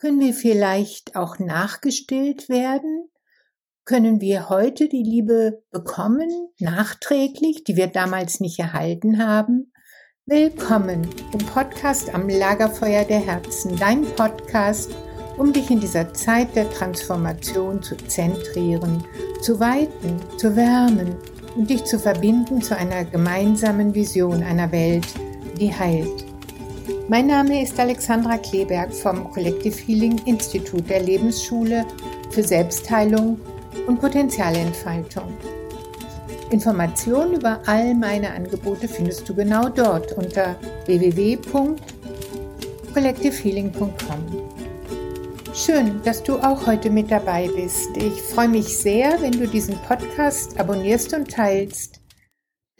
Können wir vielleicht auch nachgestillt werden? Können wir heute die Liebe bekommen, nachträglich, die wir damals nicht erhalten haben? Willkommen im Podcast am Lagerfeuer der Herzen, dein Podcast, um dich in dieser Zeit der Transformation zu zentrieren, zu weiten, zu wärmen und dich zu verbinden zu einer gemeinsamen Vision einer Welt, die heilt. Mein Name ist Alexandra Kleberg vom Collective Healing Institut der Lebensschule für Selbstheilung und Potenzialentfaltung. Informationen über all meine Angebote findest du genau dort unter www.collectivehealing.com. Schön, dass du auch heute mit dabei bist. Ich freue mich sehr, wenn du diesen Podcast abonnierst und teilst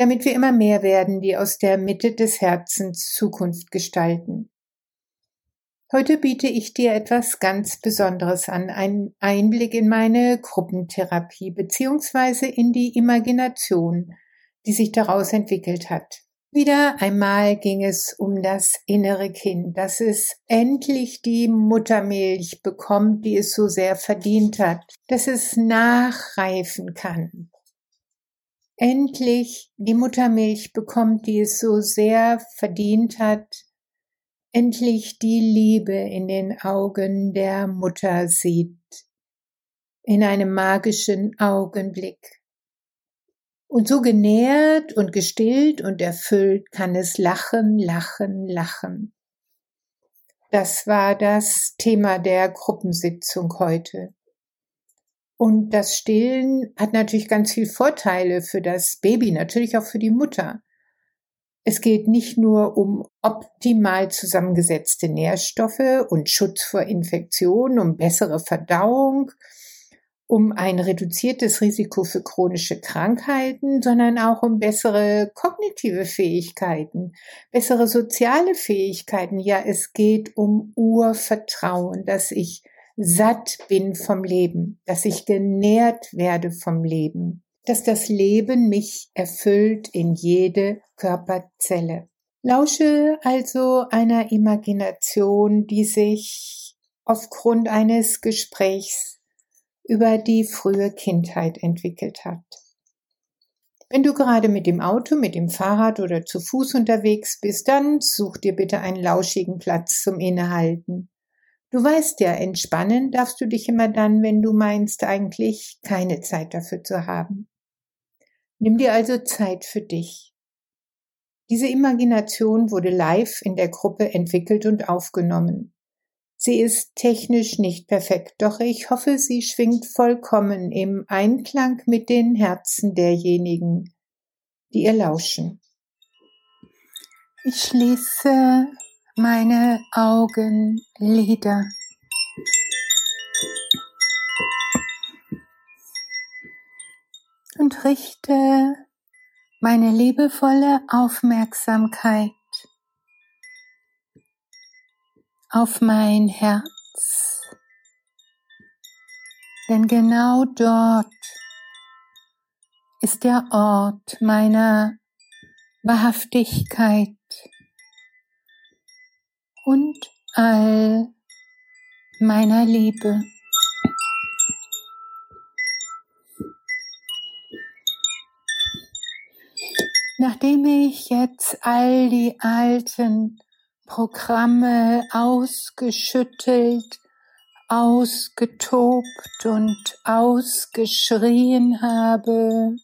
damit wir immer mehr werden, die aus der Mitte des Herzens Zukunft gestalten. Heute biete ich dir etwas ganz Besonderes an, einen Einblick in meine Gruppentherapie beziehungsweise in die Imagination, die sich daraus entwickelt hat. Wieder einmal ging es um das innere Kind, dass es endlich die Muttermilch bekommt, die es so sehr verdient hat, dass es nachreifen kann, endlich die Muttermilch bekommt, die es so sehr verdient hat, endlich die Liebe in den Augen der Mutter sieht, in einem magischen Augenblick. Und so genährt und gestillt und erfüllt kann es lachen, lachen, lachen. Das war das Thema der Gruppensitzung heute. Und das Stillen hat natürlich ganz viel Vorteile für das Baby, natürlich auch für die Mutter. Es geht nicht nur um optimal zusammengesetzte Nährstoffe und Schutz vor Infektionen, um bessere Verdauung, um ein reduziertes Risiko für chronische Krankheiten, sondern auch um bessere kognitive Fähigkeiten, bessere soziale Fähigkeiten. Ja, es geht um Urvertrauen, dass ich satt bin vom Leben, dass ich genährt werde vom Leben, dass das Leben mich erfüllt in jede Körperzelle. Lausche also einer Imagination, die sich aufgrund eines Gesprächs über die frühe Kindheit entwickelt hat. Wenn du gerade mit dem Auto, mit dem Fahrrad oder zu Fuß unterwegs bist, dann such dir bitte einen lauschigen Platz zum Innehalten. Du weißt ja, entspannen darfst du dich immer dann, wenn du meinst eigentlich keine Zeit dafür zu haben. Nimm dir also Zeit für dich. Diese Imagination wurde live in der Gruppe entwickelt und aufgenommen. Sie ist technisch nicht perfekt, doch ich hoffe, sie schwingt vollkommen im Einklang mit den Herzen derjenigen, die ihr lauschen. Ich schließe meine Augenlider. Und richte meine liebevolle Aufmerksamkeit auf mein Herz. Denn genau dort ist der Ort meiner Wahrhaftigkeit und all meiner Liebe. Nachdem ich jetzt all die alten Programme ausgeschüttelt, ausgetobt und ausgeschrien habe,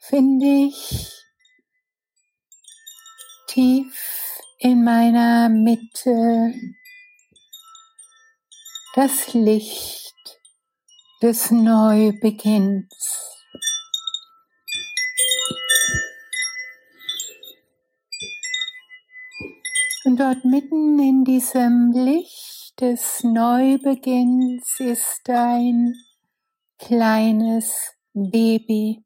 finde ich tief in meiner Mitte das Licht des Neubeginns. Und dort mitten in diesem Licht des Neubeginns ist ein kleines Baby.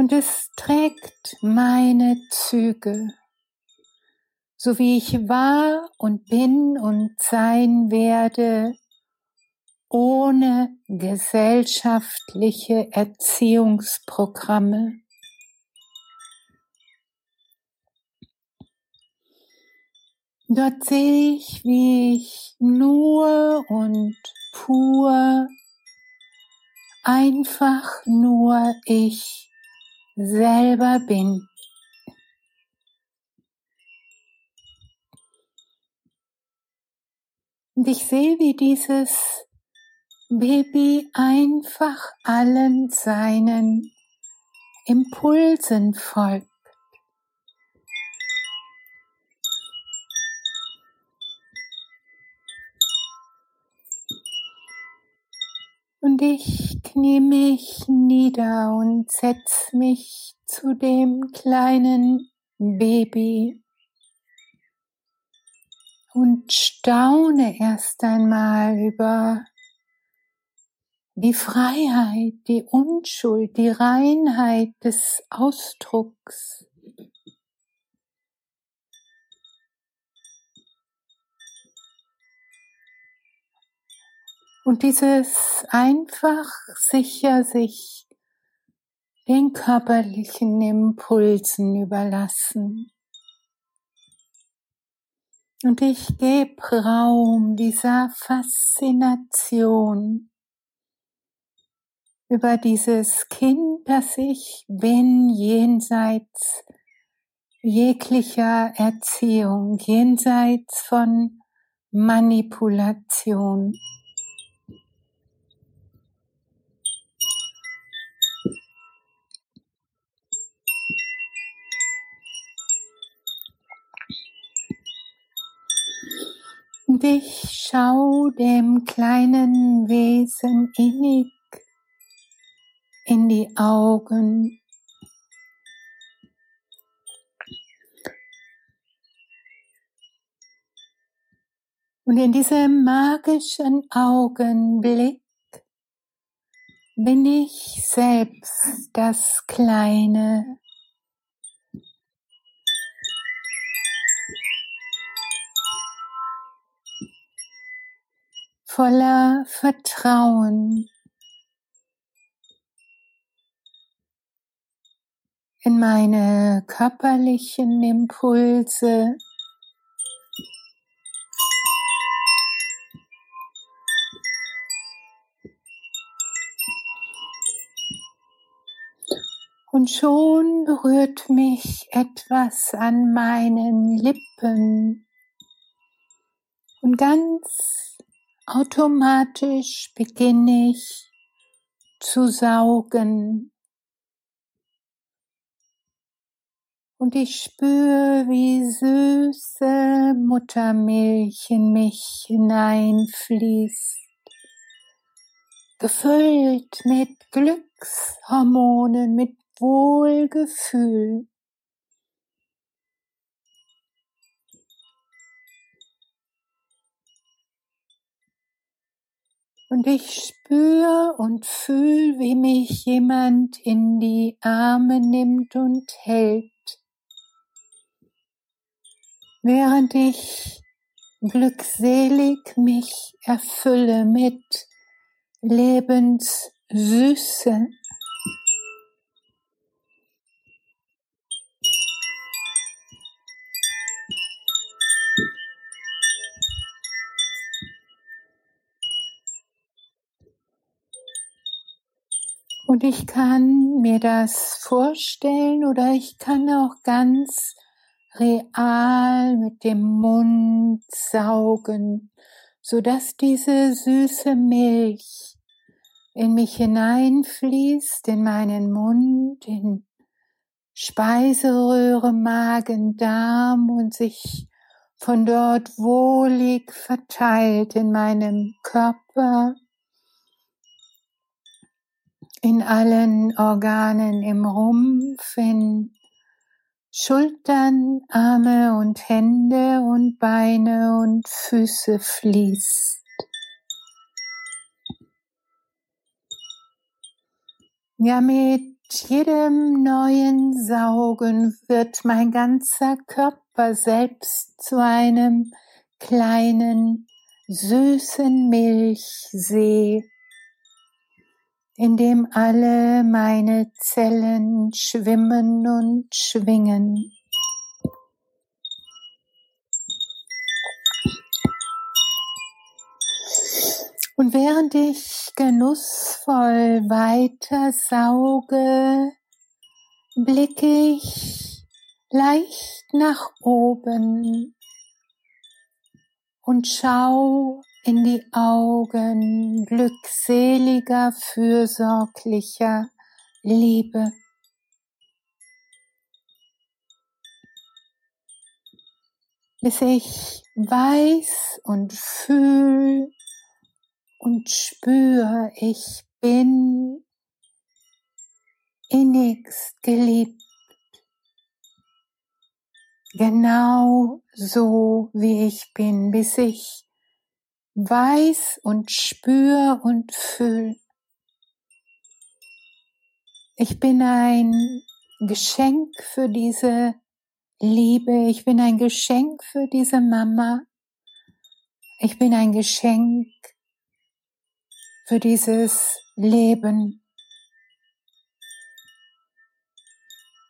und es trägt meine Züge, so wie ich war und bin und sein werde, ohne gesellschaftliche Erziehungsprogramme. Dort sehe ich, wie ich nur und pur, einfach nur ich selber bin. Und ich sehe, wie dieses Baby einfach allen seinen Impulsen folgt. Und ich knie mich nieder und setz mich zu dem kleinen Baby und staune erst einmal über die Freiheit, die Unschuld, die Reinheit des Ausdrucks. Und dieses einfach sicher sich den körperlichen Impulsen überlassen. Und ich gebe Raum dieser Faszination über dieses Kind, das ich bin, jenseits jeglicher Erziehung, jenseits von Manipulation. Und ich schau dem kleinen Wesen innig in die Augen. Und in diesem magischen Augenblick bin ich selbst das kleine voller Vertrauen in meine körperlichen Impulse, Und schon berührt mich etwas an meinen Lippen. Und ganz Automatisch beginne ich zu saugen. Und ich spüre, wie süße Muttermilch in mich hineinfließt, gefüllt mit Glückshormonen, mit Wohlgefühl. Und ich spüre und fühle, wie mich jemand in die Arme nimmt und hält, während ich glückselig mich erfülle mit Lebenssüße. Und ich kann mir das vorstellen oder ich kann auch ganz real mit dem Mund saugen, so dass diese süße Milch in mich hineinfließt, in meinen Mund, in Speiseröhre, Magen, Darm und sich von dort wohlig verteilt in meinem Körper, in allen Organen im Rumpf, in Schultern, Arme und Hände und Beine und Füße fließt. Ja, mit jedem neuen Saugen wird mein ganzer Körper selbst zu einem kleinen, süßen Milchsee in dem alle meine Zellen schwimmen und schwingen. Und während ich genussvoll weiter sauge, blicke ich leicht nach oben und schau in die Augen glückseliger, fürsorglicher Liebe. Bis ich weiß und fühl und spür, ich bin innigst geliebt. Genau so wie ich bin, bis ich weiß und spür und fühl. Ich bin ein Geschenk für diese Liebe. Ich bin ein Geschenk für diese Mama. Ich bin ein Geschenk für dieses Leben.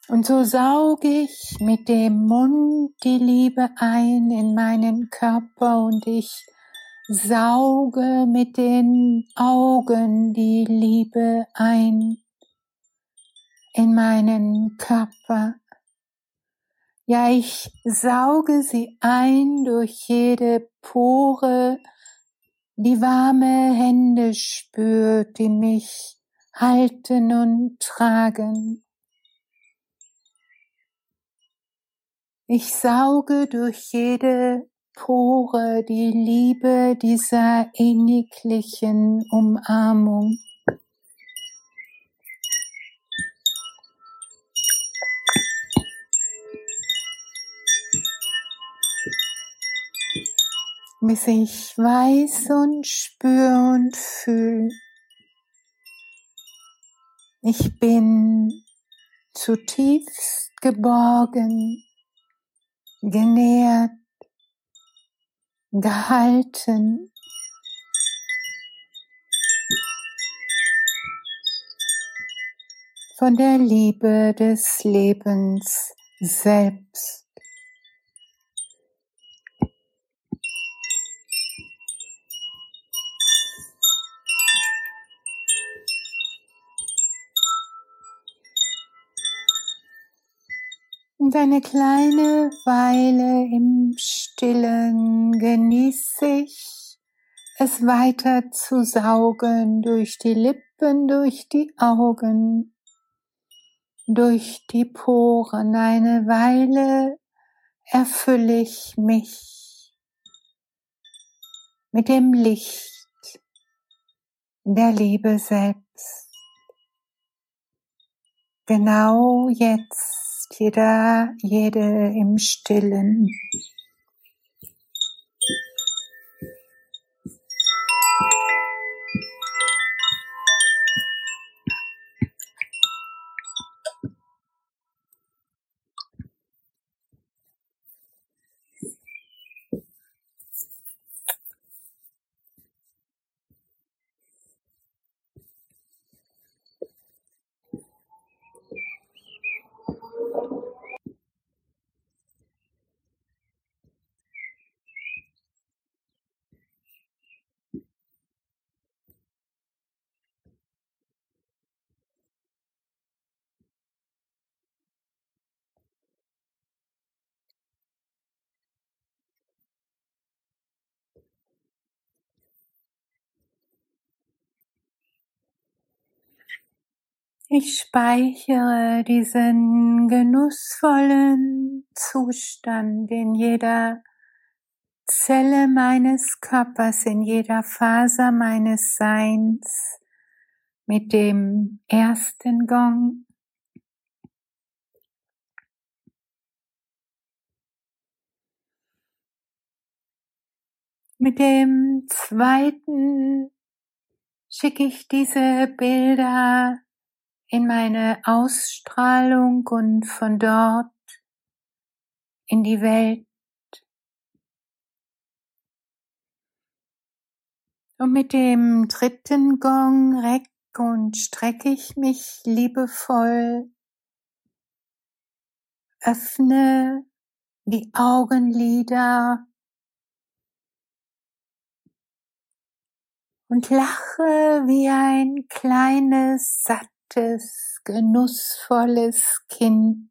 Und so sauge ich mit dem Mund die Liebe ein in meinen Körper und ich sauge mit den Augen die Liebe ein in meinen Körper. Ja, ich sauge sie ein durch jede Pore, die warme Hände spürt, die mich halten und tragen. Ich sauge durch jede Pore die Liebe dieser inniglichen Umarmung. bis ich weiß und spür und fühl. Ich bin zutiefst geborgen, genährt, gehalten. von der Liebe des Lebens selbst. Und eine kleine Weile im Stillen genieße ich es weiter zu saugen durch die Lippen, durch die Augen, durch die Poren. Eine Weile erfülle ich mich mit dem Licht der Liebe selbst. Genau jetzt jeder, jede im Stillen. Ich speichere diesen genussvollen Zustand in jeder Zelle meines Körpers, in jeder Faser meines Seins mit dem ersten Gong. Mit dem zweiten schicke ich diese Bilder in meine Ausstrahlung und von dort in die Welt. Und mit dem dritten Gong reck und strecke ich mich liebevoll, öffne die Augenlider und lache wie ein kleines, sattes, genussvolles Kind.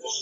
Yeah.